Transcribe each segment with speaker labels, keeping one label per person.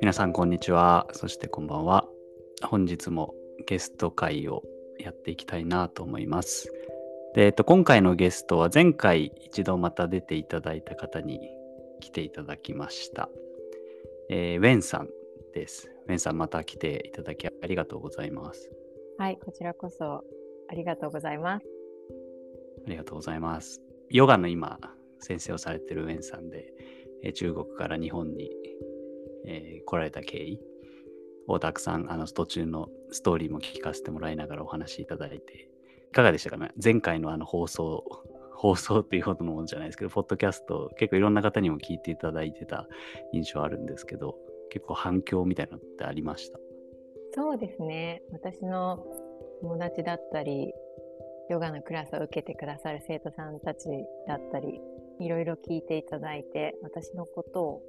Speaker 1: 皆さんこんにちはそしてこんばんは本日もゲスト会をやっていきたいなと思いますで、えっと、今回のゲストは前回一度また出ていただいた方に来ていただきましたえー、ウェンさんです。ウェンさん、また来ていただきありがとうございます。
Speaker 2: はい、こちらこそありがとうございます。
Speaker 1: ありがとうございます。ヨガの今、先生をされてるウェンさんで、え、中国から日本に、え、来られた経緯。をたくさんあの途中のストーリーも聞かせてもらいながらお話しいただいて、いかがでしたかね？前回のあの放送放送っていうほどのものじゃないですけど、ポッドキャスト、結構いろんな方にも聞いていただいてた印象あるんですけど、結構反響みたいなのってありました？
Speaker 2: そうですね。私の友達だったり、ヨガのクラスを受けてくださる生徒さんたちだったり、いろいろ聞いていただいて、私のことを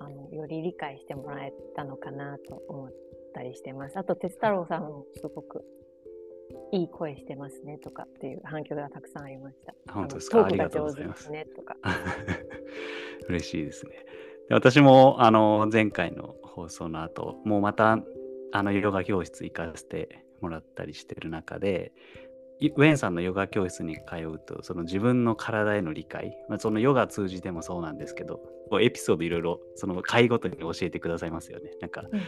Speaker 2: あのより理解してもらえたのかなと思ったりしてます。あと、哲太郎さんもすごくいい声してますねとかっていう反響がたくさんありました。
Speaker 1: 本当ですか？ありがとうございます。
Speaker 2: ねとか。
Speaker 1: 嬉しいですね。で私もあの前回の放送の後、もうまたあのヨガ教室行かせてもらったりしてる中で、ウェンさんのヨガ教室に通うと、その自分の体への理解、まあ、そのヨガ通じてもそうなんですけど、エピソードいろいろその回ごとに教えてくださいますよね。なんか、うんうん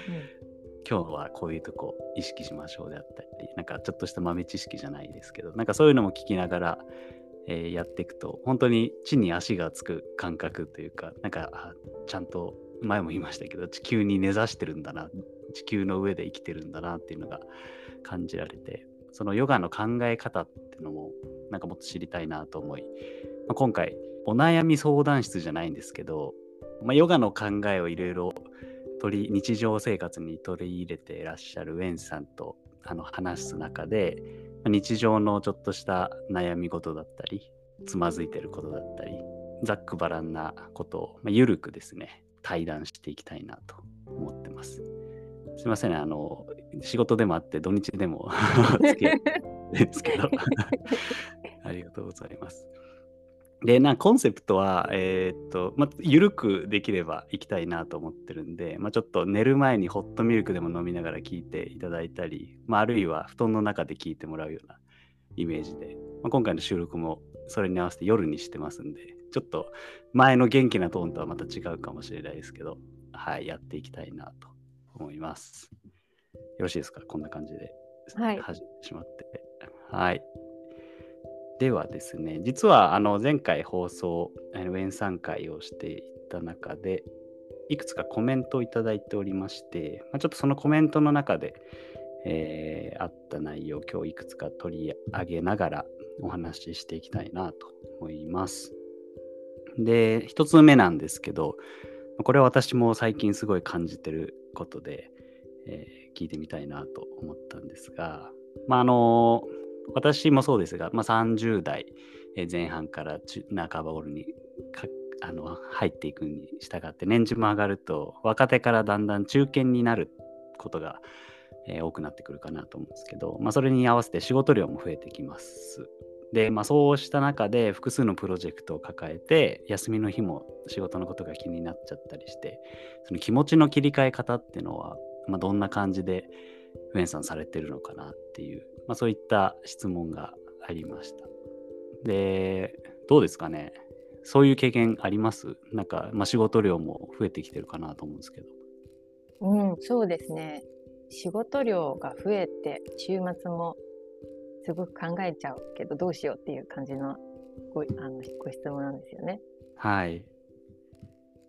Speaker 1: 今日はこういうとこ意識しましょうであったり、なんかちょっとした豆知識じゃないですけど、なんかそういうのも聞きながら、えー、やっていくと、本当に地に足がつく感覚というか、なんかちゃんと前も言いましたけど、地球に根ざしてるんだな、地球の上で生きてるんだなっていうのが感じられて、そのヨガの考え方っていうのも、なんかもっと知りたいなと思い、まあ、今回、お悩み相談室じゃないんですけど、まあ、ヨガの考えをいろいろ取り日常生活に取り入れていらっしゃるウェンさんとあの話す中で日常のちょっとした悩み事だったりつまずいてることだったりざっくばらんなことを、まあ、ゆるくですね対談していきたいなと思ってます。すいません、ね、あの仕事でもあって土日でも つけですけど ありがとうございます。で、なコンセプトは、えー、っと、まあ、緩くできれば行きたいなと思ってるんで、まあ、ちょっと寝る前にホットミルクでも飲みながら聞いていただいたり、まあ、あるいは布団の中で聞いてもらうようなイメージで、まあ、今回の収録もそれに合わせて夜にしてますんで、ちょっと前の元気なトーンとはまた違うかもしれないですけど、はい、やっていきたいなと思います。よろしいですか？こんな感じで。
Speaker 2: はい。
Speaker 1: 始めてしまって。はい。ではですね、実はあの前回放送、ウェン参会をしていた中で、いくつかコメントをいただいておりまして、まあ、ちょっとそのコメントの中で、えー、あった内容を今日いくつか取り上げながらお話ししていきたいなと思います。で、一つ目なんですけど、これは私も最近すごい感じてることで、えー、聞いてみたいなと思ったんですが、まあ、あの私もそうですが、まあ、30代前半から半ば頃にあの入っていくに従って年次も上がると若手からだんだん中堅になることが、えー、多くなってくるかなと思うんですけど、まあ、それに合わせて仕事量も増えてきます。で、まあ、そうした中で複数のプロジェクトを抱えて休みの日も仕事のことが気になっちゃったりしてその気持ちの切り替え方っていうのは、まあ、どんな感じでウェンさんされてるのかなっていうまあ、そういった質問がありました。で、どうですかねそういう経験あります？なんか、まあ、仕事量も増えてきてるかなと思うんですけど。
Speaker 2: うん、そうですね。仕事量が増えて、週末もすごく考えちゃうけど、どうしようっていう感じのごあのご質問なんですよね。
Speaker 1: はい。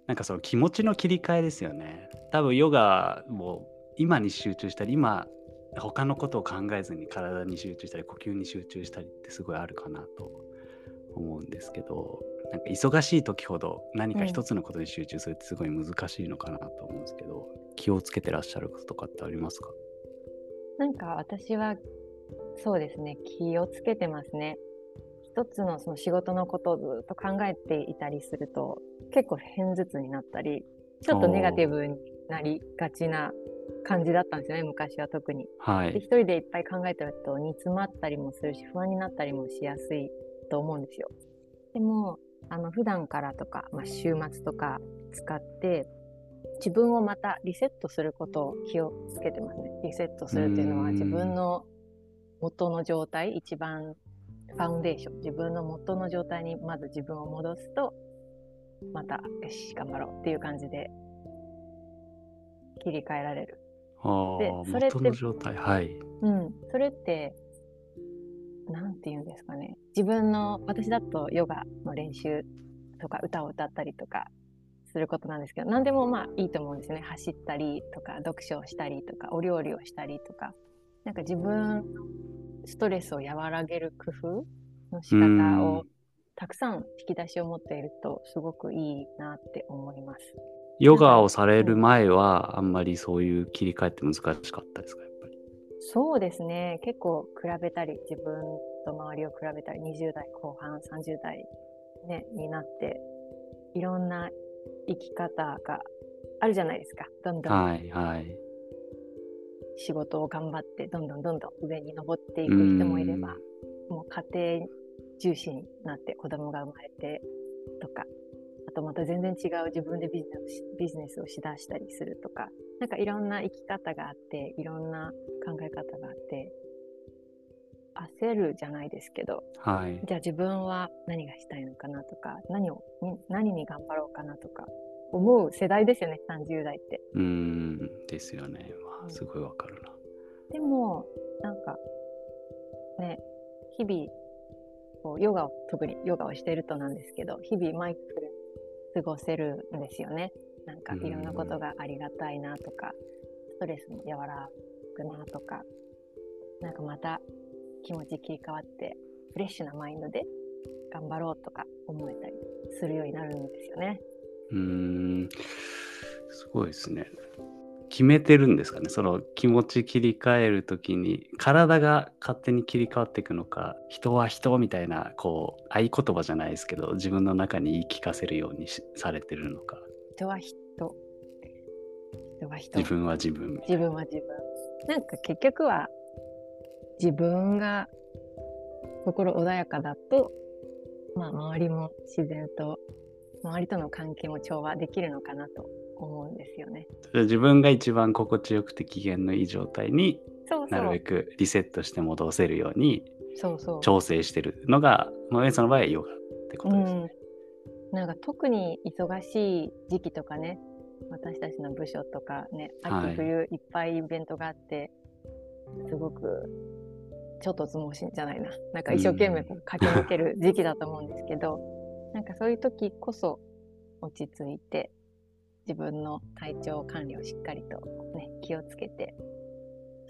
Speaker 1: なんかその気持ちの切り替えですよね。多分ヨガも今に集中したり、今他のことを考えずに体に集中したり呼吸に集中したりってすごいあるかなと思うんですけどなんか忙しい時ほど何か一つのことに集中するってすごい難しいのかなと思うんですけど、うん、気をつけてらっしゃることとかってありますか？
Speaker 2: なんか私はそうですね気をつけてますね。一つのその仕事のことをずっと考えていたりすると結構偏頭痛になったりちょっとネガティブになりがちな感じだったんですよね昔は特に。
Speaker 1: はい、
Speaker 2: で一人でいっぱい考えてると煮詰まったりもするし不安になったりもしやすいと思うんですよ。でもあの普段からとか、まあ、週末とか使って自分をまたリセットすることを気をつけてますね。リセットするっていうのは自分の元の状態、一番ファウンデーション、自分の元の状態にまず自分を戻すと、また、よし、頑張ろうっていう感じで切り替えられる。
Speaker 1: でそれって元の状態はい。
Speaker 2: うん、それってなんて言うんですかね。自分の私だとヨガの練習とか歌を歌ったりとかすることなんですけど何でもまあいいと思うんですよね。走ったりとか読書をしたりとかお料理をしたりとかなんか自分ストレスを和らげる工夫の仕方をたくさん引き出しを持っているとすごくいいなって思います。
Speaker 1: ヨガをされる前は、あんまりそういう切り替えって難しかったですか、やっぱり？
Speaker 2: そうですね。結構比べたり、自分と周りを比べたり、20代後半、30代、ね、になって、いろんな生き方があるじゃないですか。どんどん。はいはい。仕事を頑張って、どんどんどんどん上に登っていく人もいれば、もう家庭重視になって子供が生まれてとか、あとまた全然違う自分でビジネスビジネスをしだしたりするとか、なんかいろんな生き方があって、いろんな考え方があって、焦るじゃないですけど、はい、じゃあ自分は何がしたいのかなとか、何を、何に頑張ろうかなとか、思う世代ですよね、30代って。
Speaker 1: うん、ですよね。まあ、すごいわかるな。
Speaker 2: でも、なんか、ね、日々、こうヨガを、特にヨガをしているとなんですけど、日々マイクフル過ごせるんですよね。なんかいろんなことがありがたいなとか、ストレスも和らぐなとか、なんかまた気持ち切り替わって、フレッシュなマインドで頑張ろうとか思えたりするようになるんですよね。
Speaker 1: うん、すごいですね。決めてるんですかね？その気持ち切り替える時に体が勝手に切り替わっていくのか人は人みたいなこう合言葉じゃないですけど自分の中に言い聞かせるようにされてるのか。
Speaker 2: 人は人。
Speaker 1: 人は人。自分は自分
Speaker 2: 自分は自分。なんか結局は自分が心穏やかだとまあ周りも自然と周りとの関係も調和できるのかなと思うんですよね。
Speaker 1: 自分が一番心地よくて機嫌のいい状態になるべくリセットして戻せるように調整してるのが、まあ、ウェンさんの場合はヨガってことですね。
Speaker 2: うん、なんか特に忙しい時期とかね私たちの部署とかね秋冬いっぱいイベントがあって、はい、すごくちょっとつもしんじゃないな。なんか一生懸命駆け抜ける時期だと思うんですけど、うん、なんかそういう時こそ落ち着いて自分の体調管理をしっかりと、ね、気をつけて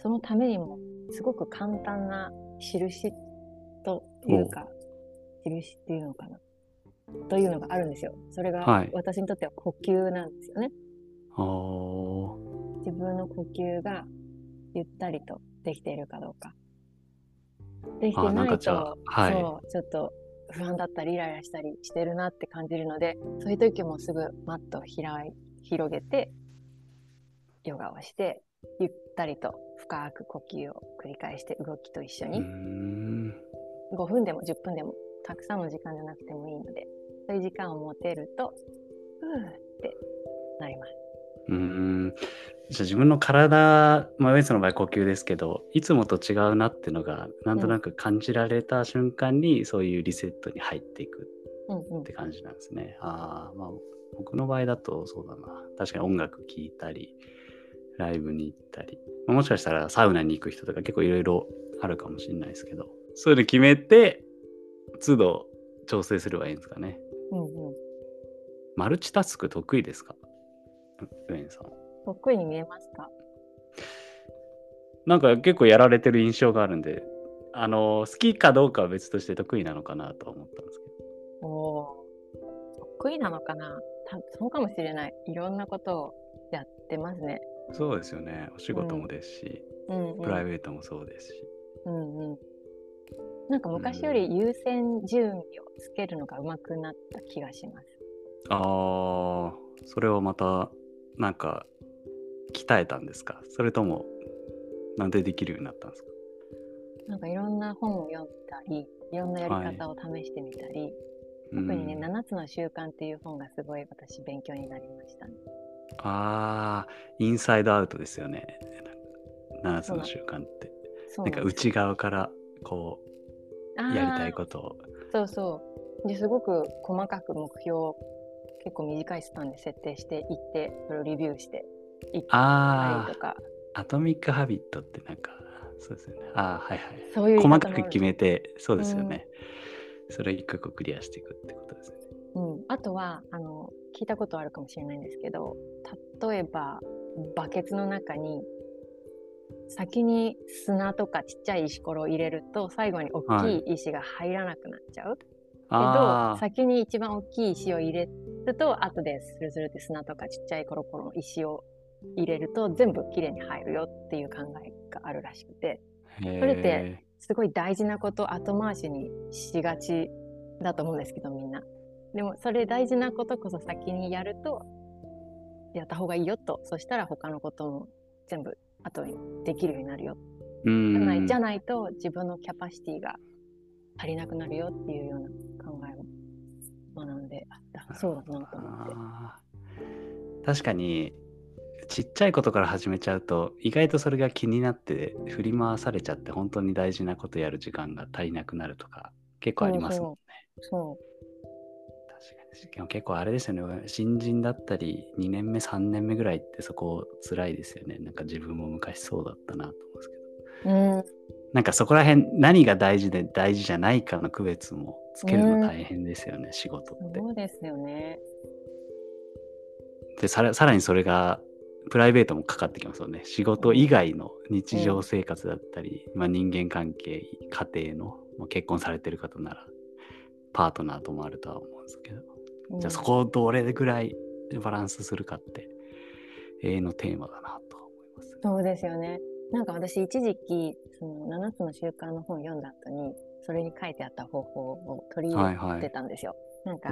Speaker 2: そのためにもすごく簡単な印というか印っていうのかなというのがあるんですよ。それが私にとっては呼吸なんですよね。はい、自分の呼吸がゆったりとできているかどうか。できてないと、はい、そうちょっと不安だったりイライラしたりしてるなって感じるのでそういう時もすぐマットを開広げてヨガをしてゆったりと深く呼吸を繰り返して動きと一緒に。5分でも10分でもたくさんの時間じゃなくてもいいのでそういう時間を持てるとふーってなります。
Speaker 1: うんじゃあ自分の体、まあ、ウェンスの場合呼吸ですけどいつもと違うなっていうのがなんとなく感じられた瞬間に、うん、そういうリセットに入っていくって感じなんですね。うんうん、あまあ僕の場合だとそうだな。確かに音楽聴いたり、ライブに行ったり、もしかしたらサウナに行く人とか結構いろいろあるかもしれないですけど、そういうの決めて、都度調整すればいいんですかね。うんうん。マルチタスク得意ですか？ウェンさん。
Speaker 2: 得意に見えますか？
Speaker 1: なんか結構やられてる印象があるんで、あの、好きかどうかは別として得意なのかなと思ったんですけど。
Speaker 2: お得意なのかな？そうかもしれない。いろんなことをやってますね。
Speaker 1: そうですよね。お仕事もですし、うんうん、プライベートもそうですし。うん
Speaker 2: うん。なんか昔より優先順位をつけるのがうまくなった気がします。
Speaker 1: ああ、それはまた、なんか、鍛えたんですか？それとも、なんでできるようになったんですか？
Speaker 2: なんかいろんな本を読んだり、いろんなやり方を試してみたり、はい特にね、7つの習慣っていう本がすごい私勉強になりましたね。
Speaker 1: ああ、インサイドアウトですよね。7つの習慣って。なんか内側からこうやりたいことを。
Speaker 2: そうそう。ですごく細かく目標を結構短いスパンで設定していって、それをレビューしていった
Speaker 1: あ
Speaker 2: りとか、
Speaker 1: あ、アトミック・ハビットってなんか、そうですよね。ああ、はいはい。
Speaker 2: そういう
Speaker 1: 細かく決めて、そうですよね。それを一個一個クリアしていくってことですよね。
Speaker 2: うん、あとはあの聞いたことあるかもしれないんですけど例えばバケツの中に先に砂とかちっちゃい石ころを入れると最後に大きい石が入らなくなっちゃう、け
Speaker 1: あ
Speaker 2: ど先に一番大きい石を入れると後でスルスルって砂とかちっちゃいコロコロの石を入れると全部きれいに入るよっていう考えがあるらしくて
Speaker 1: あ、そ
Speaker 2: それってすごい大事なこと後回しにしがちだと思うんですけどみんな。でもそれ大事なことこそ先にやるとやった方がいいよと。そしたら他のことも全部後にできるようになるよ。
Speaker 1: うん。
Speaker 2: じゃないじゃないと自分のキャパシティが足りなくなるよっていうような考えを学んであだそうだなと思って。
Speaker 1: 確かにちっちゃいことから始めちゃうと意外とそれが気になって振り回されちゃって本当に大事なことやる時間が足りなくなるとか結構ありますもんね。
Speaker 2: そ
Speaker 1: 確かにでも結構あれですよね新人だったり2年目3年目ぐらいってそこ辛いですよねなんか自分も昔そうだったなと思うんですけど
Speaker 2: う。うん
Speaker 1: なんかそこら辺何が大事で大事じゃないかの区別もつけるの大変ですよね、仕事って。
Speaker 2: そうですよね。
Speaker 1: でさらさらにそれがプライベートもかかってきますよね仕事以外の日常生活だったり、まあ、人間関係家庭の、まあ、結婚されてる方ならパートナーともあるとは思うんですけど、
Speaker 2: うん
Speaker 1: じゃあそこをどれぐらいバランスするかって永遠のテーマだなとは思います。
Speaker 2: そうですよね。なんか私一時期その7つの習慣の本を読んだ後にそれに書いてあった方法を取り入れてたんですよ。なんか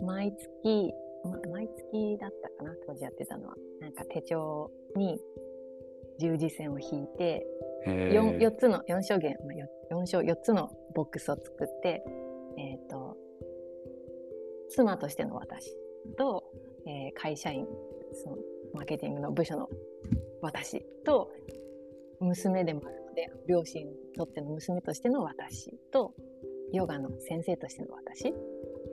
Speaker 2: 毎月、ま、毎月だったかな当時やってたのは。なんか手帳に十字線を引いて
Speaker 1: へ
Speaker 2: 4,
Speaker 1: ー
Speaker 2: 4つの4象限、まあ、4, 4, 4つのボックスを作って、えっ、と妻としての私と、えー会社員そのマーケティングの部署の私と娘でもあるので両親にとっての娘としての私とヨガの先生としての私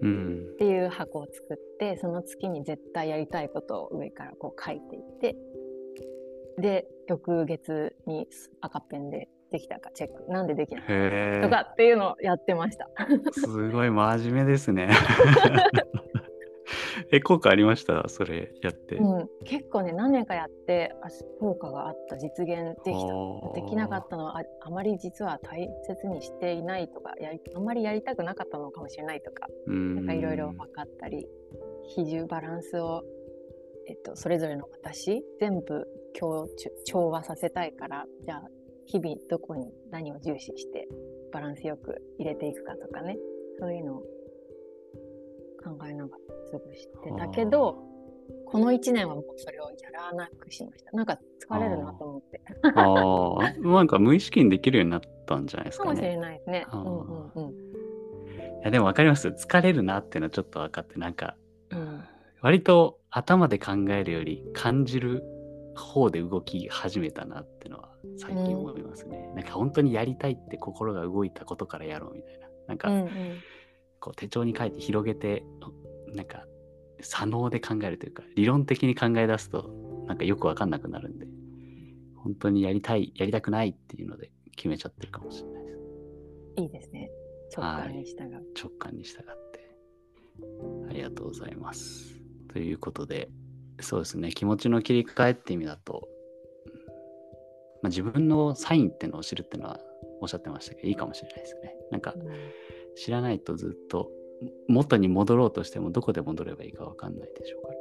Speaker 2: っ
Speaker 1: うん
Speaker 2: ていう箱を作ってその月に絶対やりたいことを上からこう書いていってで翌月に赤ペンでできたかチェックなんでできなかった
Speaker 1: へ
Speaker 2: とかっていうのをやってました。
Speaker 1: え すごい真面目ですね。え 効果ありました？それやって。
Speaker 2: うん、結構ね何年かやってあ効果があった実現でき
Speaker 1: あ
Speaker 2: た
Speaker 1: ー
Speaker 2: できなかったのはああまり実は大切にしていないとかやりあんまりやりたくなかったのかもしれないとか
Speaker 1: うん。
Speaker 2: なんかいろいろ分かったり比重バランスを、えっと、それぞれの私全部調調和させたいからじゃあ日々どこに何を重視してバランスよく入れていくかとかね。そういうのを考えながら過ごしてたけどこの1年はもうそれをやらなくしましたなんか疲れるなと思って
Speaker 1: ああ、なんか無意識にできるようになったんじゃないですかね。
Speaker 2: かもしれないですね。うんうんうん
Speaker 1: いやでも分かります。疲れるなっていうのはちょっと分かって、なんか、
Speaker 2: うん
Speaker 1: 割と頭で考えるより感じる方で動き始めたなっていうのは最近思いますね。なんか本当にやりたいって心が動いたことからやろうみたいな。なんか、
Speaker 2: うんうん
Speaker 1: こう手帳に書いて広げて、なんか、左脳で考えるというか、理論的に考え出すと、なんかよく分かんなくなるんで、本当にやりたい、やりたくないっていうので決めちゃってるかもしれないです。
Speaker 2: いいですね。直感に従う。
Speaker 1: 直感に従って。ありがとうございます。ということで、そうですね、気持ちの切り替えって意味だと、まあ、自分のサインっていうのを知るっていうのはおっしゃってましたけど、いいかもしれないですね。なんか
Speaker 2: うん
Speaker 1: 知らないとずっと元に戻ろうとしてもどこで戻ればいいかわかんないでしょうから。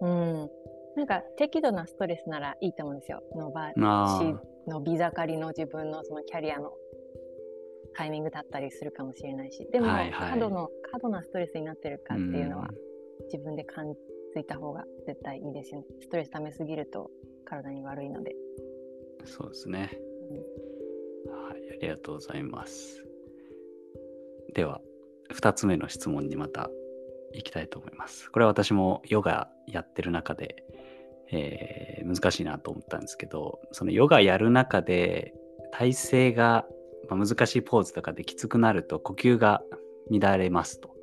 Speaker 2: うん、なんか適度なストレスならいいと思うんですよ。伸ばし
Speaker 1: あ
Speaker 2: 伸び盛りの自分のそのキャリアのタイミングだったりするかもしれないし、でも、
Speaker 1: はいはい
Speaker 2: 過度の過度なストレスになってるかっていうのは
Speaker 1: ん
Speaker 2: 自分で感じた方が絶対いいですよね。ストレス溜めすぎると体に悪いので。
Speaker 1: そうですね。はい、ありがとうございます。では、2つ目の質問にまた行きたいと思います。これは私もヨガやってる中で、えー難しいなと思ったんですけど、そのヨガやる中で体勢が、まあ難しいポーズとかできつくなると呼吸が乱れますと。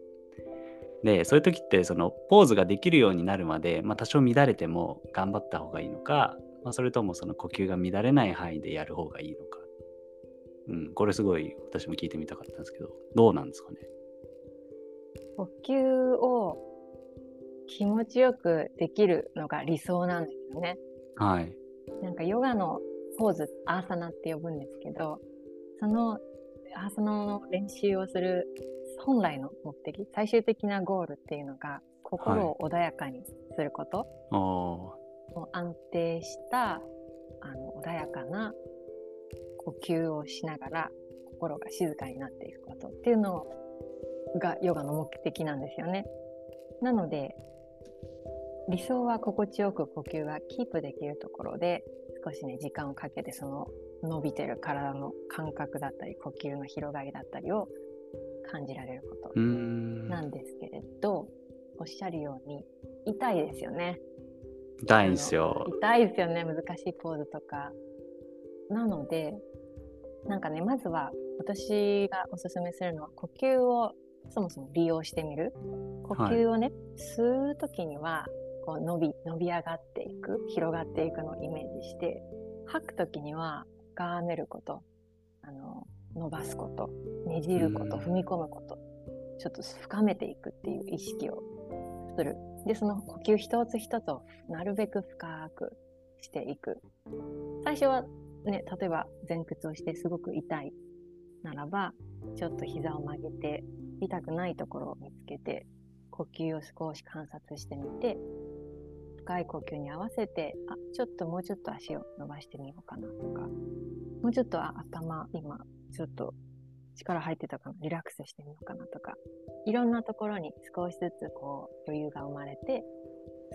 Speaker 1: で、そういう時ってそのポーズができるようになるまで、まあ、多少乱れても頑張った方がいいのか、まあ、それともその呼吸が乱れない範囲でやる方がいいのか。うん、これすごい私も聞いてみたかったんですけど、どうなんですかね？
Speaker 2: 呼吸を気持ちよくできるのが理想なんですよね。
Speaker 1: はい。
Speaker 2: なんかヨガのポーズ、アーサナって呼ぶんですけど、そのアーサナの練習をする本来の目的、最終的なゴールっていうのが、心を穏やかにすること、
Speaker 1: あー
Speaker 2: もう安定したあの穏やかな呼吸をしながら心が静かになっていくことっていうのがヨガの目的なんですよね。なので理想は心地よく呼吸がキープできるところで少しね時間をかけてその伸びてる体の感覚だったり呼吸の広がりだったりを感じられること。なんですけれど、おっしゃるように痛いですよね。
Speaker 1: 痛いんですよ。
Speaker 2: 痛いですよね、難しいポーズとか。なので、なんかね、まずは私がおすすめするのは、呼吸をそもそも利用してみる？呼吸をね、吸うときには、こう伸び、伸び上がっていく、広がっていくのをイメージして、吐くときには、深めること、あの、伸ばすこと、ねじること、
Speaker 1: うん
Speaker 2: 踏み込むこと、ちょっと深めていくっていう意識をする。で、その呼吸一つ一つをなるべく深くしていく。最初はね、例えば前屈をしてすごく痛いならば、ちょっと膝を曲げて、痛くないところを見つけて、呼吸を少し観察してみて、深い呼吸に合わせて、あ、ちょっともうちょっと足を伸ばしてみようかなとか、もうちょっと頭、今、ちょっと力入ってたかな、リラックスしてみようかなとか、いろんなところに少しずつこう余裕が生まれて、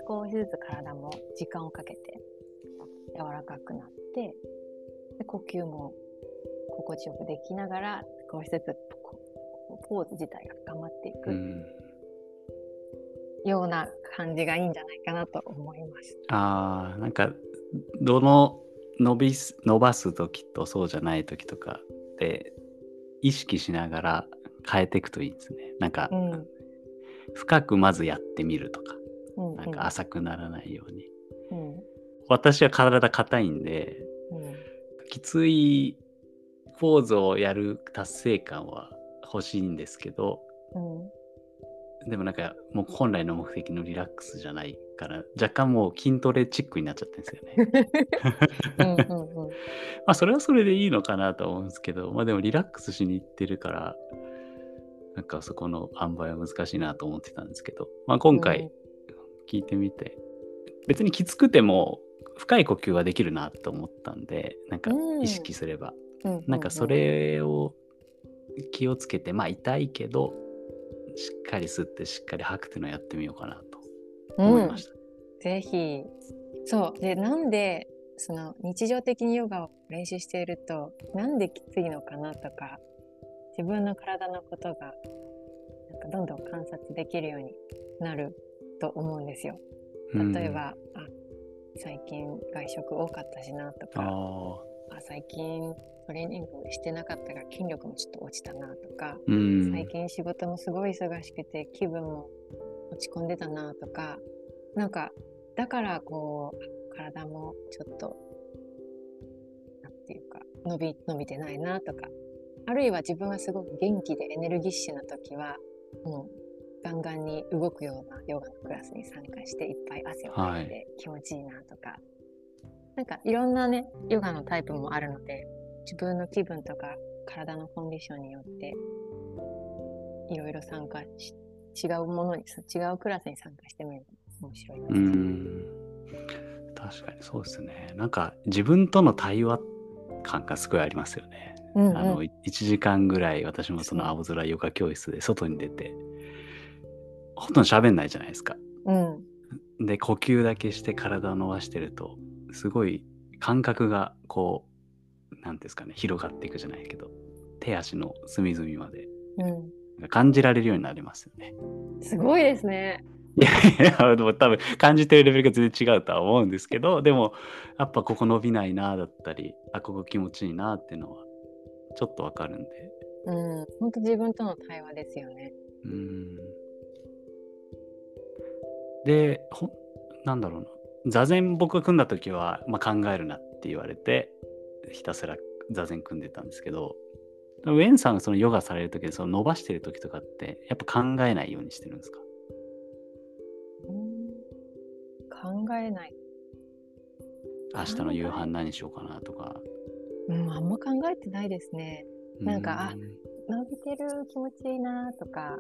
Speaker 2: 少しずつ体も時間をかけて柔らかくなって、で呼吸も心地よくできながら少しずつポーズ自体が深まっていく
Speaker 1: うん。
Speaker 2: ような感じがいいんじゃないかなと思います。
Speaker 1: ああ、なんか、どの伸びす伸ばす時とそうじゃない時とかで意識しながら変えていくといいですね。なんか、
Speaker 2: うん
Speaker 1: 深くまずやってみるとか、
Speaker 2: うん
Speaker 1: なんか浅くならないように。
Speaker 2: うんうん
Speaker 1: 私は体硬いんで、
Speaker 2: うん
Speaker 1: きついポーズをやる達成感は欲しいんですけど、
Speaker 2: うん
Speaker 1: でもなんかもう本来の目的のリラックスじゃないから、若干もう筋トレチックになっちゃってるんですよね。
Speaker 2: うんうんうん。
Speaker 1: まあそれはそれでいいのかなと思うんですけど、まあでもリラックスしに行ってるから、なんかそこの塩梅は難しいなと思ってたんですけど、まあ今回聞いてみて、別にきつくても深い呼吸はできるなと思ったんで、なんか意識すれば、
Speaker 2: うんうん。
Speaker 1: なんかそれを気をつけて、まあ痛いけど、しっかり吸ってしっかり吐くっていうのをやってみようかなと思いました。
Speaker 2: ぜひ。そう。で、なんで、その日常的にヨガを練習していると、なんできついのかなとか、自分の体のことが、なんかどんどん観察できるようになると思うんですよ。
Speaker 1: うん
Speaker 2: 例えば、あ、最近外食多かったしなとか、
Speaker 1: あ
Speaker 2: あ最近トレーニングしてなかったから筋力もちょっと落ちたなとか、
Speaker 1: ーうん。
Speaker 2: 最近仕事もすごい忙しくて気分も落ち込んでたなとかなんかだからこう体もちょっとなんていうか伸び伸びてないなとかあるいは自分がすごく元気でエネルギッシュな時はもうガンガンに動くようなヨガのクラスに参加していっぱい汗をかいて気持ちいいなとか、なんかいろんなねヨガのタイプもあるので自分の気分とか体のコンディションによっていろいろ参加し違うものに違うクラスに参加してみるのも面白いです。
Speaker 1: うん確かにそうですね。なんか自分との対話感がすごいありますよね。
Speaker 2: うんうん
Speaker 1: あの1時間ぐらい私もその青空ヨガ教室で外に出てほとんど喋んないじゃないですか。
Speaker 2: うん
Speaker 1: で呼吸だけして体を伸ばしてるとすごい感覚がこう何ですかね広がっていくじゃないけど手足の隅々まで
Speaker 2: うん
Speaker 1: 感じられるようになりますよね。
Speaker 2: すごいですね。
Speaker 1: いやいや、でも多分感じてるレベルが全然違うとは思うんですけど、でもやっぱここ伸びないなだったり、あ、ここ気持ちいいなっていうのはちょっとわかるんで。
Speaker 2: うん、本当自分との対話ですよね。
Speaker 1: うん。で、ほなんだろうな。座禅僕が組んだ時は、まあ、考えるなって言われて、ひたすら座禅組んでたんですけど、ウェンさんがそのヨガされる時でその伸ばしてる時とかってやっぱ考えないようにしてるんですか？
Speaker 2: 考えない。
Speaker 1: 明日の夕飯何しようかなとか。
Speaker 2: うん、あんま考えてないですね。なんか、あ伸びてる気持ちいいなとか、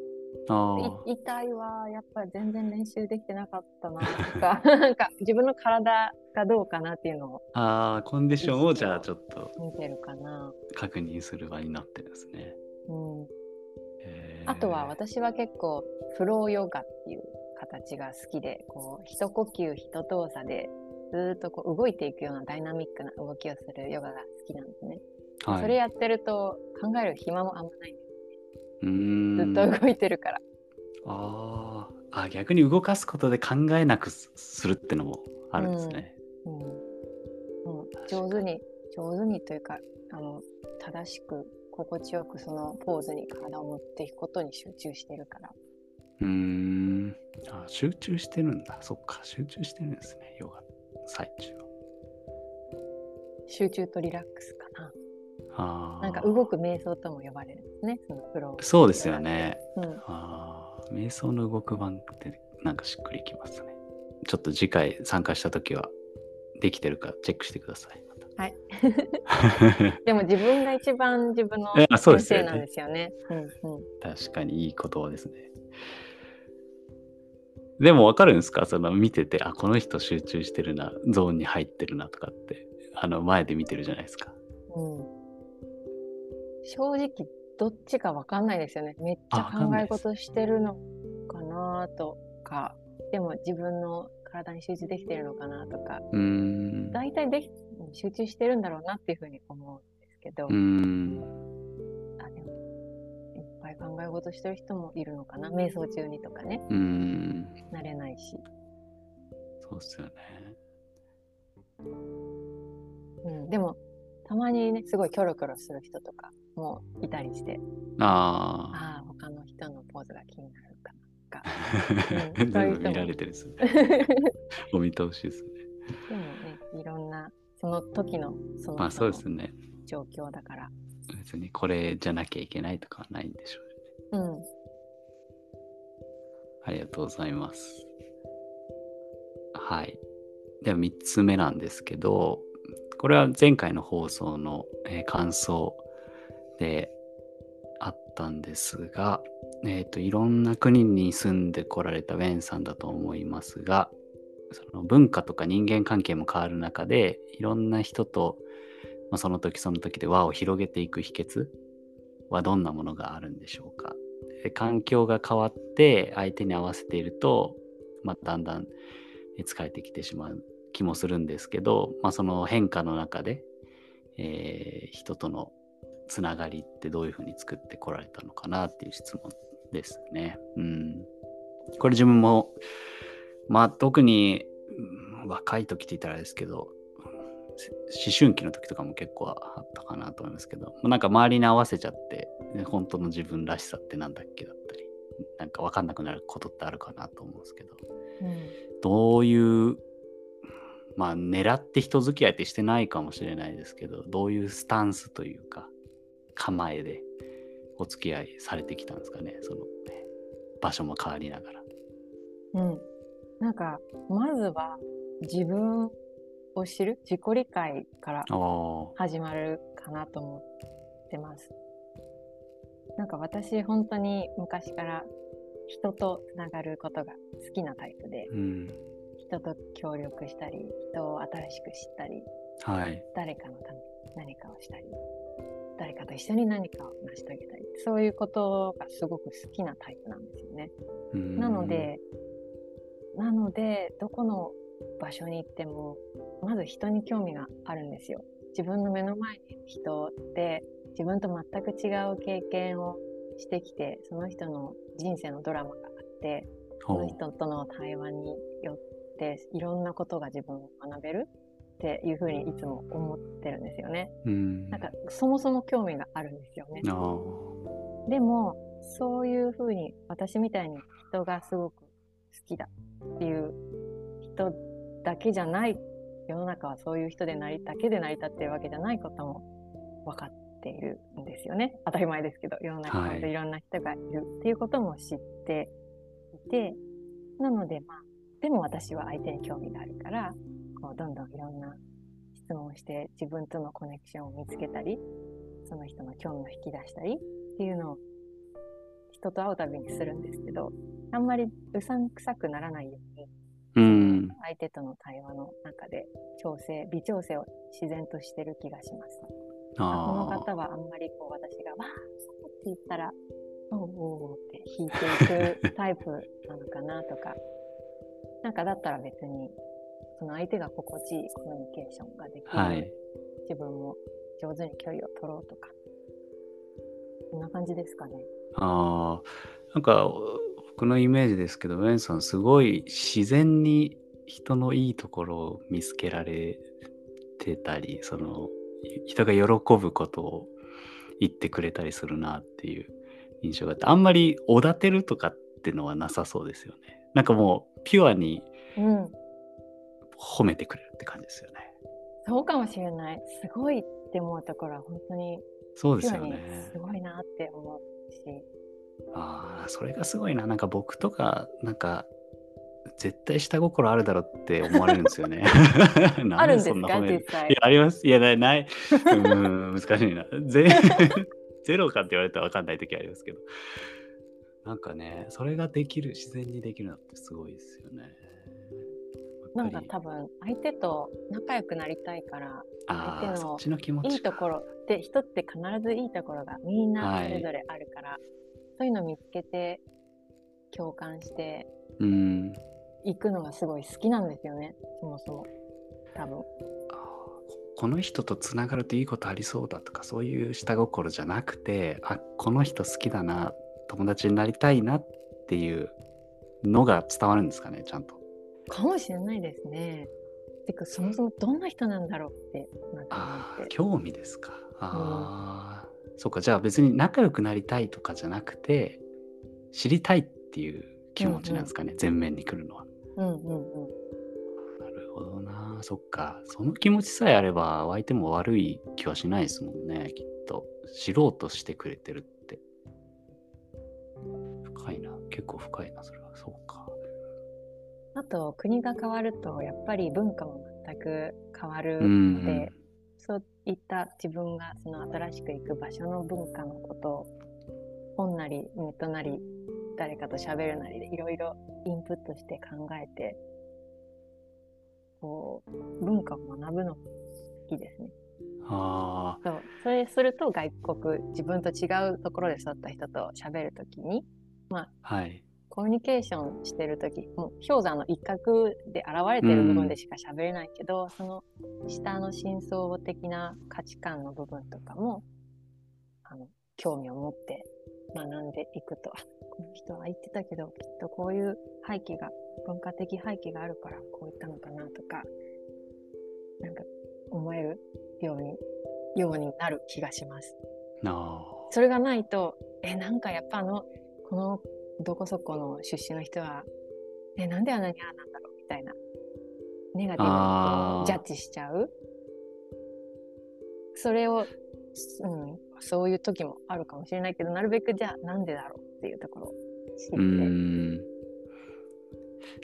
Speaker 2: 痛いわ、やっぱり全然練習できてなかったなとか、なんか自分の体がどうかなっていうのを。
Speaker 1: ああ、コンディションをじゃあちょっと
Speaker 2: 見てるかな。
Speaker 1: 確認する場になってるんですね。
Speaker 2: うん。あとは私は結構フローヨガっていう形が好きで、こう一呼吸一動作でずっとこう動いていくようなダイナミックな動きをするヨガが好きなんですね。はい、それやってると考える暇もあんまない。ずっと動いてるから。
Speaker 1: ああ、逆に動かすことで考えなくするってのもあるんですね。うん、うん、
Speaker 2: 上手に、上手にというか、あの正しく心地よくそのポーズに体を持っていくことに集中してるから。
Speaker 1: うーんあ。集中してるんだ。そっか、集中してるんですね、ヨガ最中は。
Speaker 2: 集中とリラックスかな。んか動く瞑想とも呼ばれるんですね、そのフロ
Speaker 1: ー。そうですよね。うん、あ瞑想の動く版ってなんかしっくりきますね。ちょっと次回参加した時はできてるかチェックしてください。
Speaker 2: はい。でも自分が一番自分の先生なんですよね。う
Speaker 1: よねうんうん、確かにいい言葉ですね。でも分かるんですか？その見てて、あ、この人集中してるな、ゾーンに入ってるなとかって、あの前で見てるじゃないですか。うん。
Speaker 2: 正直、どっちか分かんないですよね。めっちゃ考え事してるのかなとか、でも自分の体に集中できてるのかなとか、大体でき集中してるんだろうなっていうふうに思うんですけど、考え事してる人もいるのかな。瞑想中にとかね。うん。なれないし。
Speaker 1: そうっすよね。
Speaker 2: うんでもたまにねすごいキョロキョロする人とかもいたりして。
Speaker 1: あ
Speaker 2: あ他の人のポーズが気になるかな
Speaker 1: か、うん、そういう人見られてるですね。お見通しですね。
Speaker 2: でもねいろんなその時のその
Speaker 1: まあそうですね。
Speaker 2: 状況だから。
Speaker 1: 別にこれじゃなきゃいけないとかはないんでしょううん。ありがとうございます。はい。では3つ目なんですけど、これは前回の放送の、えー、感想であったんですが、えっ、ー、と、いろんな国に住んでこられたウェンさんだと思いますが、その文化とか人間関係も変わる中で、いろんな人と、まあ、その時その時で輪を広げていく秘訣はどんなものがあるんでしょうか。環境が変わって相手に合わせていると、まあ、だんだん疲れてきてしまう。気もするんですけど、まあ、その変化の中で、えー、人とのつながりってどういうふうに作ってこられたのかなっていう質問ですね。うん、これ自分も、まあ、特に若い時って言ったらですけど思春期の時とかも結構あったかなと思いますけど、なんか周りに合わせちゃって、本当の自分らしさってなんだっけだったり、なんか分かんなくなることってあるかなと思うんですけど、うん、どういう、まあ狙って人付き合いってしてないかもしれないですけど、どういうスタンスというか、構えでお付き合いされてきたんですかね、その、ね、場所も変わりながら。
Speaker 2: うん。なんか、まずは自分を知る自己理解から始まるかなと思ってます。なんか私本当に昔から人とつながることが好きなタイプで、うん、人と協力したり人を新しく知ったり、はい、誰かのために何かをしたり誰かと一緒に何かを成し遂げたりそういうことがすごく好きなタイプなんですよね。なのでなのでどこの場所に行ってもまず人に興味があるんですよ。自分の目の前に人って自分と全く違う経験をしてきてその人の人生のドラマがあってその人との対話によっていろんなことが自分を学べるっていうふうにいつも思ってるんですよね。
Speaker 1: うん。
Speaker 2: なんかそもそも興味があるんですよね。でもそういうふうに私みたいに人がすごく好きだっていう人だけじゃない世の中はそういう人でなりだけで成り立ってるわけじゃないことも分かっているんですよね。当たり前ですけど世の中
Speaker 1: はい。
Speaker 2: にいろんな人がいるっていうことも知っていて、なのでまあでも私は相手に興味があるからこうどんどんいろんな質問をして自分とのコネクションを見つけたりその人の興味を引き出したりっていうのを人と会うたびにするんですけどあんまりうさんくさくならないように
Speaker 1: うん
Speaker 2: 相手との対話の中で調整微調整を自然としてる気がします。あこの
Speaker 1: あ
Speaker 2: 方はあんまりこう私が「わあそう」って言ったら「おうおうおう」って引いていくタイプなのかなとかなんかだったら別にその相手が心地いいコミュニケーションができる、
Speaker 1: ーはい。
Speaker 2: 自分も上手に距離を取ろうとか。こんな感じですかね。
Speaker 1: あー。なんか僕のイメージですけどウェンさんすごい自然に人のいいところを見つけられてたりその人が喜ぶことを言ってくれたりするなっていう印象があってあんまりおだてるとかってのはなさそうですよねなんかもうピュアに
Speaker 2: うん
Speaker 1: 褒めてくれるって感じですよね
Speaker 2: そうかもしれない。すごいって思うところは本当に
Speaker 1: そうですよね
Speaker 2: すごいなって思うし。
Speaker 1: ああ、それがすごいな。なんか僕とか、なんか、絶対下心あるだろうって思われるんですよね。な
Speaker 2: あるんですか？実際
Speaker 1: いや、。あります。いや、ない。な いうん、難しいな。ゼ ゼロかって言われたら分かんない時ありますけど。なんかね、それができる、自然にできるのってすごいですよね。や
Speaker 2: なんか多分相手と仲良くなりたいから相手のいいところって人って必ずいいところがみんな
Speaker 1: はい。
Speaker 2: それぞれあるから、そういうの見つけて共感して
Speaker 1: うん。
Speaker 2: いくのがすごい好きなんですよねそもそも。多分。
Speaker 1: この人とつながるといいことありそうだとかそういう下心じゃなくてあこの人好きだな友達になりたいなっていうのが伝わるんですかねちゃんと。
Speaker 2: かもしれないですね。てかそもそもどんな人なんだろうってなんか
Speaker 1: ああ
Speaker 2: 思って。
Speaker 1: 興味ですか。ああ、そっかじゃあ別に仲良くなりたいとかじゃなくて知りたいっていう気持ちなんですかね、前面に来るのは。
Speaker 2: うんうんうん。
Speaker 1: なるほどな。そっか。その気持ちさえあれば相手も悪い気はしないですもんねきっと。知ろうとしてくれてる結構深いなそれは。そうか。
Speaker 2: あと国が変わるとやっぱり文化も全く変わる
Speaker 1: う
Speaker 2: の
Speaker 1: ん。
Speaker 2: で、そういった自分がその新しく行く場所の文化のことを本なりネットなり誰かと喋るなりでいろいろインプットして考えてこう文化を学ぶのも好きですね。
Speaker 1: あ
Speaker 2: そう。それすると外国自分と違うところで育った人と喋るときに
Speaker 1: あはい。
Speaker 2: コミュニケーションしてるとき、もう氷山の一角で現れてる部分でしか喋れないけど、その下の深層的な価値観の部分とかも、あの、興味を持って学んでいくと、あこの人は言ってたけど、きっとこういう背景が、文化的背景があるからこう言ったのかなとか、なんか思えるように、ようになる気がします。
Speaker 1: な
Speaker 2: それがないと、え、なんかやっぱあの、このどこそこの出身の人は、え、なんであんなにああなんだろうみたいな、ネガティブ
Speaker 1: あー
Speaker 2: にジャッジしちゃう。それを、うん、そういう時もあるかもしれないけど、なるべくじゃあなんでだろうっていうところを知って、
Speaker 1: うーん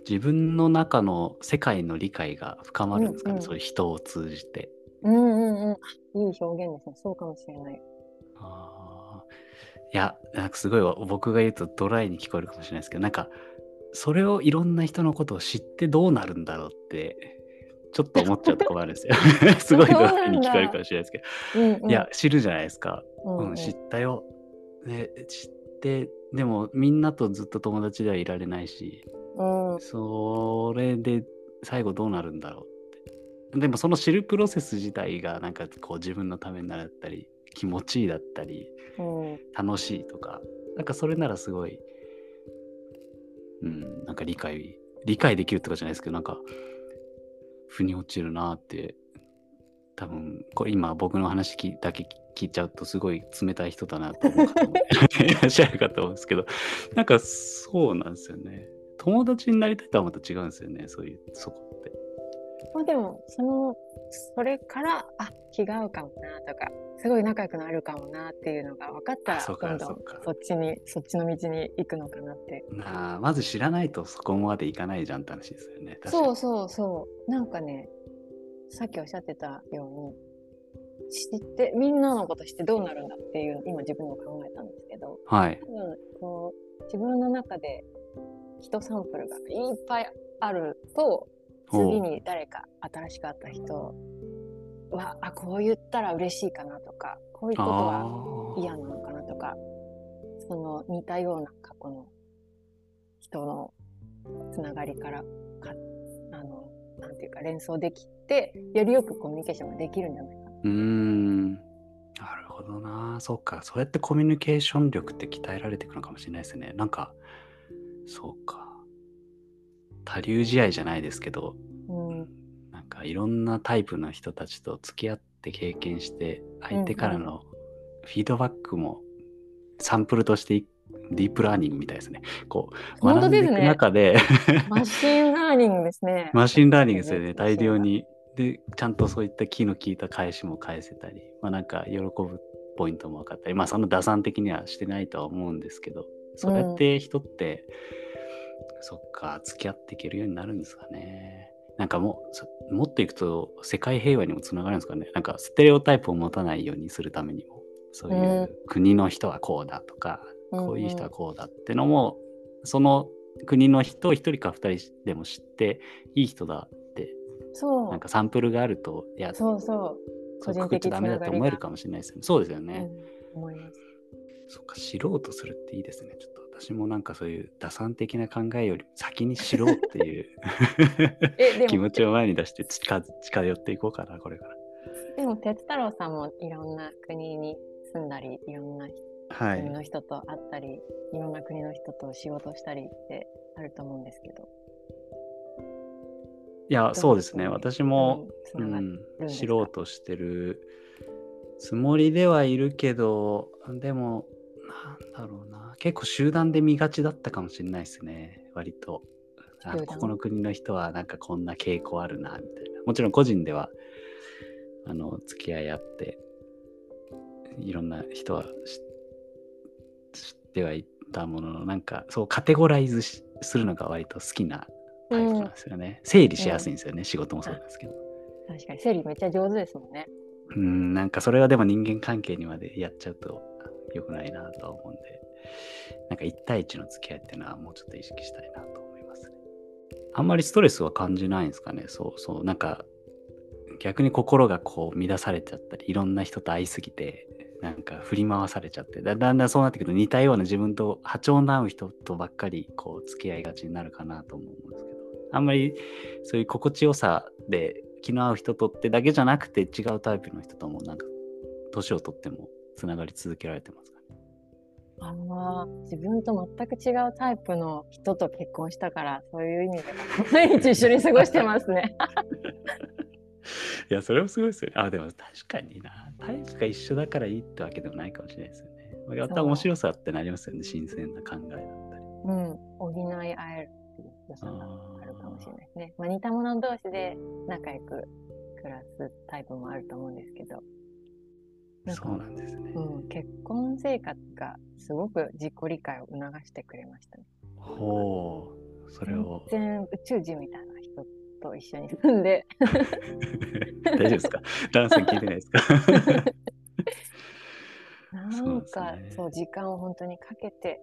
Speaker 1: 自分の中の世界の理解が深まるんですかね、
Speaker 2: うんうん
Speaker 1: そういう人を通じて。
Speaker 2: うんうんうん、あいい表現ですね。そうかもしれない。
Speaker 1: あーいや、なんかすごいわ僕が言うとドライに聞こえるかもしれないですけど、なんか、それをいろんな人のことを知ってどうなるんだろうって、ちょっと思っちゃうところあるんですよ。すごいドライに聞こえるかもしれないですけ
Speaker 2: うん、うん、
Speaker 1: ど。いや、知るじゃないですか。
Speaker 2: うんうん
Speaker 1: うん、知ったよ。ね、知って、でもみんなとずっと友達ではいられないし、
Speaker 2: うん、
Speaker 1: それで最後どうなるんだろうって。でもその知るプロセス自体がなんかこう自分のためになったり気持ちいいだったり
Speaker 2: うん、
Speaker 1: 楽しいとかなんかそれならすごい、うん、なんか理解、理解できるとかじゃないですけど、なんか、腑に落ちるなって、多分、これ今僕の話だけ聞いちゃうとすごい冷たい人だなと思う方もいらっしゃるかと思うんですけど、なんかそうなんですよね。友達になりたいとはまた違うんですよね、そういう、そこって。
Speaker 2: まあでも、その、それから、あ、気が合うかもなとか、すごい仲良くなるかもなっていうのが分かったら、どんどん
Speaker 1: そ
Speaker 2: っちに、そっちの道に行くのかなって。
Speaker 1: なあまず知らないとそこまでいかないじゃんって話ですよね。
Speaker 2: そうそうそう。なんかね、さっきおっしゃってたように、知って、みんなのこと知ってどうなるんだっていう、今自分でも考えたんですけど、
Speaker 1: はい。
Speaker 2: 多分こう自分の中で人サンプルがいっぱいあると次に誰か新しく会った人はあこう言ったら嬉しいかなとかこういうことは嫌なのかなとかその似たような過去の人のつながりからかあのなんていうか連想できてよりよくコミュニケーションができるんじゃないかな。
Speaker 1: うーん。なるほどな。そうか。そうやってコミュニケーション力って鍛えられていくのかもしれないですね。なんか、そうか。多流試合じゃないですけど、
Speaker 2: うん
Speaker 1: なんかいろんなタイプの人たちと付き合って経験して、相手からのフィードバックもサンプルとしていディープラーニングみたいですね。こう、
Speaker 2: 本
Speaker 1: 学んでいく
Speaker 2: 当ですね
Speaker 1: 中で、
Speaker 2: machine learning ですね。
Speaker 1: マシンラーニングですよね、大量に。で、ちゃんとそういった気の利いた返しも返せたり、まあなんか喜ぶポイントも分かったり、まあその打算的にはしてないとは思うんですけど、そうやって人って、そっか、付き合っていけるようになるんですかね。なんかもう、そもっといくと世界平和にもつながるんですかね。なんかステレオタイプを持たないようにするためにも、そういう国の人はこうだとか、こういう人はこうだってのも、その国の人を一人か二人でも知って、いい人だって、
Speaker 2: そう
Speaker 1: なんかサンプルがあると、いや、
Speaker 2: そうそう。
Speaker 1: そうくくっちゃダメだって思えるかもしれないですよね。そうですよね。
Speaker 2: うん、思います。
Speaker 1: そっか、知ろうとするっていいですね。ちょっと私もなんかそういう打算的な考えより先に知ろうっていう 気持ちを前に出して近近寄っていこうかな、これから。
Speaker 2: でも、哲太郎さんもいろんな国に住んだり、いろんな
Speaker 1: はい。
Speaker 2: 国の人と会ったり、い、ろんな国の人と仕事したりってあると思うんですけど。
Speaker 1: いや、そうですね。私も、
Speaker 2: うん、
Speaker 1: 知ろうとしてるつもりではいるけど、でも、なんだろうな。結構集団で見がちだったかもしれないですね。割と。あここの国の人はなんかこんな傾向あるな、みたいな。もちろん個人では、あの、付き合いあって、いろんな人は知知ってはいたものの、なんかそうカテゴライズしするのが割と好きなタイプなんですよね。整理しやすいんですよね。仕事もそうなんですけど。
Speaker 2: 確かに、整理めっちゃ上手ですもんね。
Speaker 1: うん、なんかそれはでも人間関係にまでやっちゃうと良くないなとは思うんで、なんか1対1の付き合いっていうのはもうちょっと意識したいなと思いますね。あんまりストレスは感じないんですかね。そうそう。なんか逆に心がこう乱されちゃったり、いろんな人と会いすぎて、なんか振り回されちゃってだ、だんだんそうなってくると似たような自分と波長の合う人とばっかりこう付き合いがちになるかなと思うんですけど、あんまりそういう心地よさで気の合う人とってだけじゃなくて違うタイプの人ともなんか年をとってもつながり続けられてますかね？
Speaker 2: ああ、自分と全く違うタイプの人と結婚したから、そういう意味では毎日一緒に過ごしてますね。
Speaker 1: いや、それもすごいですよね。あ、でも確かにな。タイプが一緒だからいいってわけでもないかもしれないですよね。また面白さってなりますよね。新鮮な考えだったり。
Speaker 2: うん、補い合えるっていう良さがあるかもしれないですね。まあ、似た者同士で仲良く暮らすタイプもあると思うんですけど、なんか
Speaker 1: そうなんですね。
Speaker 2: うん、結婚生活がすごく自己理解を促してくれましたね。
Speaker 1: ほう、それを。
Speaker 2: 全然宇宙人みたいな人と一緒に住んで、
Speaker 1: 大丈夫ですか？ダンさん聞いてないですか？
Speaker 2: なんか
Speaker 1: そうね
Speaker 2: 時間を本当にかけて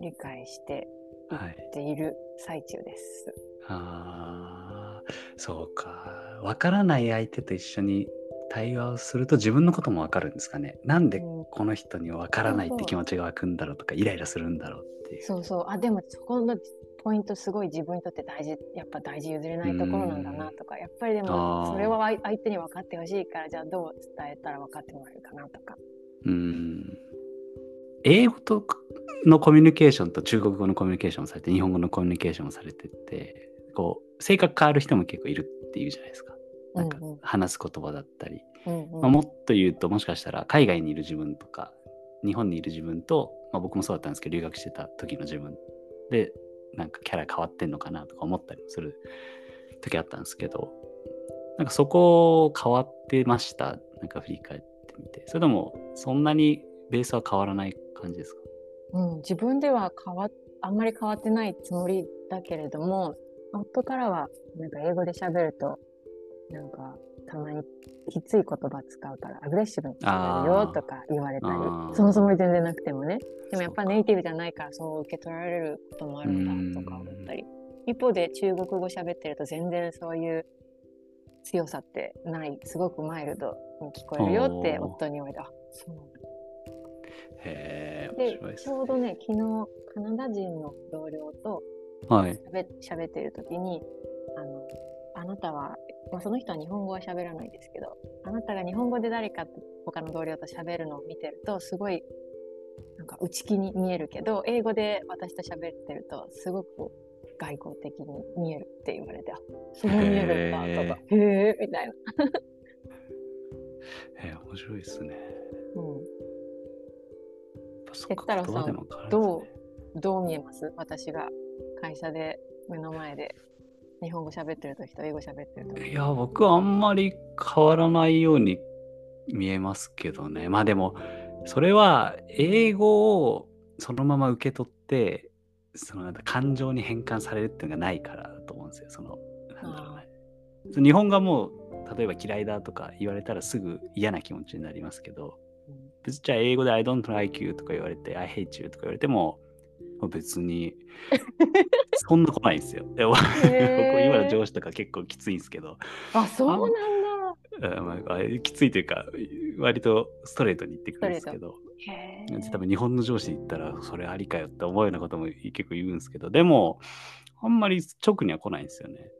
Speaker 2: 理解して
Speaker 1: はい。
Speaker 2: っている最中です。
Speaker 1: ああ、そうか。わからない相手と一緒に対話をすると自分のこともわかるんですかね。なんで
Speaker 2: うん
Speaker 1: この人にわからないって気持ちが湧くんだろうとか、イライラするんだろうっていう。
Speaker 2: そうそう。あ、でもそこのポイントすごい自分にとって大事、やっぱ大事譲れないところなんだなとか、やっぱりでもそれは相相手に分かってほしいから、じゃあどう伝えたら分かってもらえるかなとか。
Speaker 1: うーん。英語とのコミュニケーションと中国語のコミュニケーションもされて、日本語のコミュニケーションもされてて、こう、性格変わる人も結構いるっていうじゃないですか。なんか話す言葉だったり。
Speaker 2: うんうん
Speaker 1: まあ、もっと言うと、もしかしたら海外にいる自分とか、日本にいる自分と、まあ、僕もそうだったんですけど、留学してた時の自分で、なんかキャラ変わってんのかなとか思ったりもする時あったんですけど、なんかそこ変わってました。なんか振り返ってみて。それとも、そんなにベースは変わらない感じですか？
Speaker 2: うん、自分では変わあんまり変わってないつもりだけれども、夫からは、なんか英語で喋ると、なんか、たまにきつい言葉使うから、アグレッシブに喋るよとか言われたりそのつもり全然なくてもね。でもやっぱネイティブじゃないから、そう受け取られることもあるんだとか思ったり。一方で中国語喋ってると全然そういう強さってない、すごくマイルドに聞こえるよって夫に言われて、あ、そうなんだ
Speaker 1: へえ、面
Speaker 2: で
Speaker 1: 白いです
Speaker 2: ちょうどね、昨日、カナダ人の同僚と
Speaker 1: はい。
Speaker 2: 喋喋ってる時に、あの、あなたは、まあ、その人は日本語は喋らないですけど、あなたが日本語で誰かと他の同僚と喋るのを見てると、すごい、なんか内気に見えるけど、英語で私と喋ってると、すごく外交的に見えるって言われて、あ、そう見えるんだとか、へえ、みたいな。
Speaker 1: へえ、面白いですね。
Speaker 2: うん、哲太郎さど
Speaker 1: ね。
Speaker 2: う、どう見えます？私が会社で目の前で日本語喋ってる時と英語喋ってる時。
Speaker 1: いや、僕はあんまり変わらないように見えますけどね。まあでも、それは英語をそのまま受け取って、その感情に変換されるっていうのがないからだと思うんですよ。その、なんだろうね。その日本語はもう、例えば嫌いだとか言われたらすぐ嫌な気持ちになりますけど、
Speaker 2: うん
Speaker 1: 別にじゃあ英語で I don't like you とか言われて I hate you とか言われても、まあ別に そんな来ないんですよ。で 僕今の上司とか結構きついんですけど、
Speaker 2: あ、そうなんだ。
Speaker 1: あまあ、あきついというか、割とストレートに言ってくるんですけど、
Speaker 2: へ
Speaker 1: 多分日本の上司に言ったら、それありかよって思うようなことも結構言うんですけど、でも、あんまり直には来ないんですよね。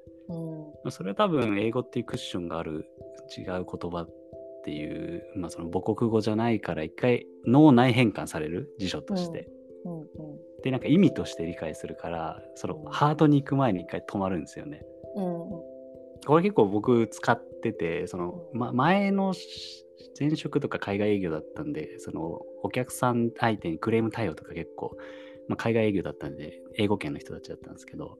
Speaker 2: うん。
Speaker 1: それは多分、英語っていうクッションがある違う言葉っていう、まあその母国語じゃないから、一回脳内変換される辞書として。
Speaker 2: うん。うん。
Speaker 1: で、なんか意味として理解するから、そのハートに行く前に一回止まるんですよね。
Speaker 2: うん。
Speaker 1: これ結構僕使ってて、その、ま、前のし前職とか海外営業だったんで、そのお客さん相手にクレーム対応とか結構、まあ、海外営業だったんで、英語圏の人たちだったんですけど、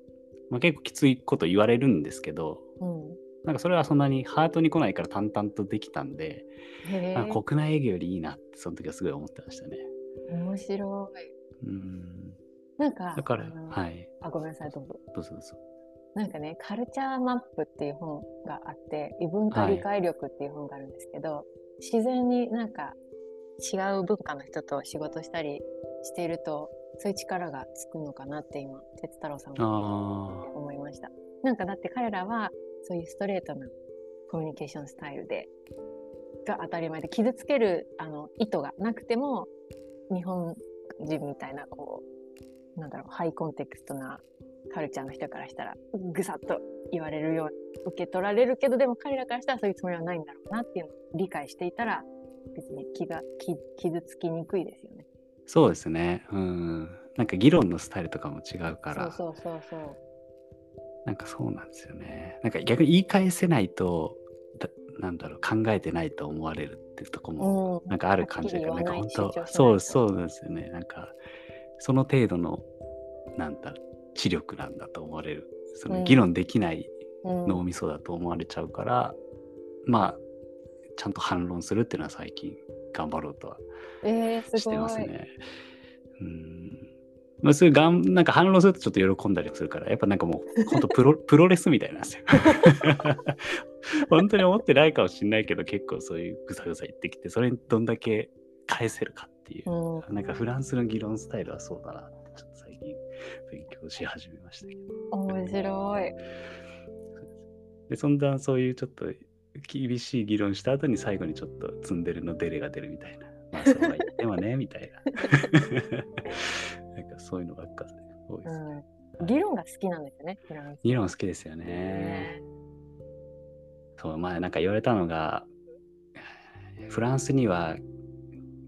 Speaker 1: まあ、結構きついこと言われるんですけど、
Speaker 2: うん。
Speaker 1: なんかそれはそんなにハートに来ないから淡々とできたんで、
Speaker 2: へえ。
Speaker 1: あ国内営業よりいいなってその時はすごい思ってましたね。
Speaker 2: 面白い。
Speaker 1: うん。
Speaker 2: なんか、
Speaker 1: だからはい。
Speaker 2: あ、ごめんなさい、どうぞ。
Speaker 1: どうぞどうぞ。
Speaker 2: なんかね、カルチャーマップっていう本があって、異文化理解力っていう本があるんですけど、自然になんか違う文化の人と仕事したりしていると、そういう力がつくのかなって今、哲太郎さんが
Speaker 1: あ
Speaker 2: 思いました。なんかだって彼らはそういうストレートなコミュニケーションスタイルで、が当たり前で傷つけるあの意図がなくても、日本人みたいなこう、なんだろう、ハイコンテクストなカルチャーの人からしたら、ぐさっと言われるように受け取られるけど、でも彼らからしたらそういうつもりはないんだろうなっていうのを理解していたら、別に気が気傷つきにくいですよね。
Speaker 1: そうですね。うん。なんか議論のスタイルとかも違うから。
Speaker 2: そうそうそうそう。
Speaker 1: なんかそうなんですよね。なんか逆に言い返せないと、だなんだろう、考えてないと思われるっていうとこも、
Speaker 2: うん
Speaker 1: なんかある感じだけど、
Speaker 2: は
Speaker 1: なんか本当、そうそうなんですよね。なんか、その程度の、なんだ知力なんだと思われる。その議論できない
Speaker 2: うん
Speaker 1: 脳みそだと思われちゃうから、まあ、ちゃんと反論するっていうのは最近頑張ろうとは
Speaker 2: えー、す
Speaker 1: して。ますね。うん。まあ、そういうがん、なんか反論するとちょっと喜んだりもするから、やっぱなんかもう、本当プロ プロレスみたいなんですよ。本当に思ってないかもしれないけど、結構そういうぐさぐさ言ってきて、それにどんだけ返せるかっていう。
Speaker 2: うん
Speaker 1: なんかフランスの議論スタイルはそうだなって、ちょっと最近勉強し始めましたけど。
Speaker 2: 面白い。
Speaker 1: で、そんなそういうちょっと厳しい議論した後に最後にちょっとツンデレのデレが出るみたいな。まあそうは言ってもね、みたいな。なんかそういうのばっか多いですね。
Speaker 2: うん、議論が好きなんですよね、フランス。
Speaker 1: 議論好きですよね。
Speaker 2: ね
Speaker 1: そう、まあなんか言われたのが、フランスには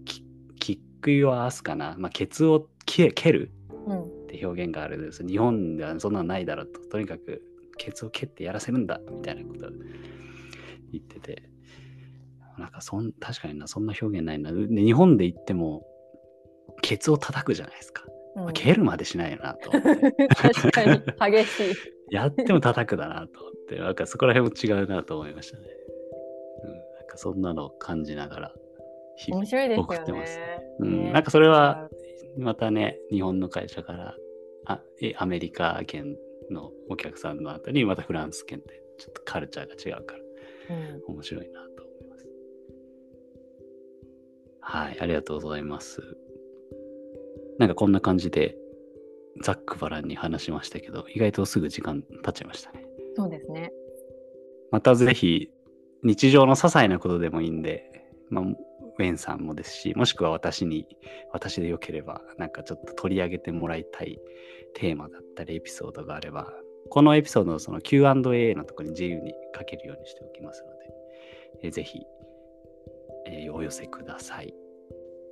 Speaker 1: きき your ass かな。まあ、ケツを蹴蹴る
Speaker 2: うん。
Speaker 1: って表現があるんです。日本ではそんなのないだろうと。とにかく、ケツを蹴ってやらせるんだみたいなことを言ってて。なんかそん、確かにな、そんな表現ないな。で日本で言っても、ケツを叩くじゃないですか。
Speaker 2: うん
Speaker 1: まあ蹴るまでしないよなと思って。
Speaker 2: 確かに激しい。
Speaker 1: やっても叩くだなと思って、なんかそこら辺も違うなと思いましたね。うん、なんかそんなのを感じながら、日々
Speaker 2: 面白いですよ
Speaker 1: 送ってます
Speaker 2: ね。
Speaker 1: うん
Speaker 2: ね
Speaker 1: なんかそれは、またね、日本の会社から、あえアメリカ圏のお客さんの後に、またフランス圏で、ちょっとカルチャーが違うから、
Speaker 2: うん、
Speaker 1: 面白いなと思います。はい、ありがとうございます。なんかこんな感じで、ざっくばらんに話しましたけど、意外とすぐ時間経っちゃいましたね。
Speaker 2: そうですね。
Speaker 1: またぜひ、日常の些細なことでもいいんで、まあ、ウェンさんもですし、もしくは私に、私でよければ、なんかちょっと取り上げてもらいたいテーマだったり、エピソードがあれば、このエピソードのその Q&A のところに自由に書けるようにしておきますので、えーぜひ、えーお寄せください。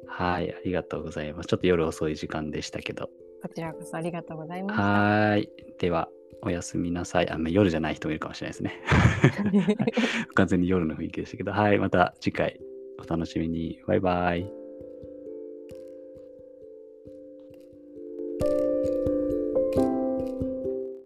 Speaker 1: はい、ありがとうございます。ちょっと夜遅い時間でしたけど。
Speaker 2: こちらこそありがとうございました。
Speaker 1: はーい。では、おやすみなさい。あ、まあ夜じゃない人もいるかもしれないですね。完全に夜の雰囲気でしたけど、はい。また次回お楽しみに。バイバイ。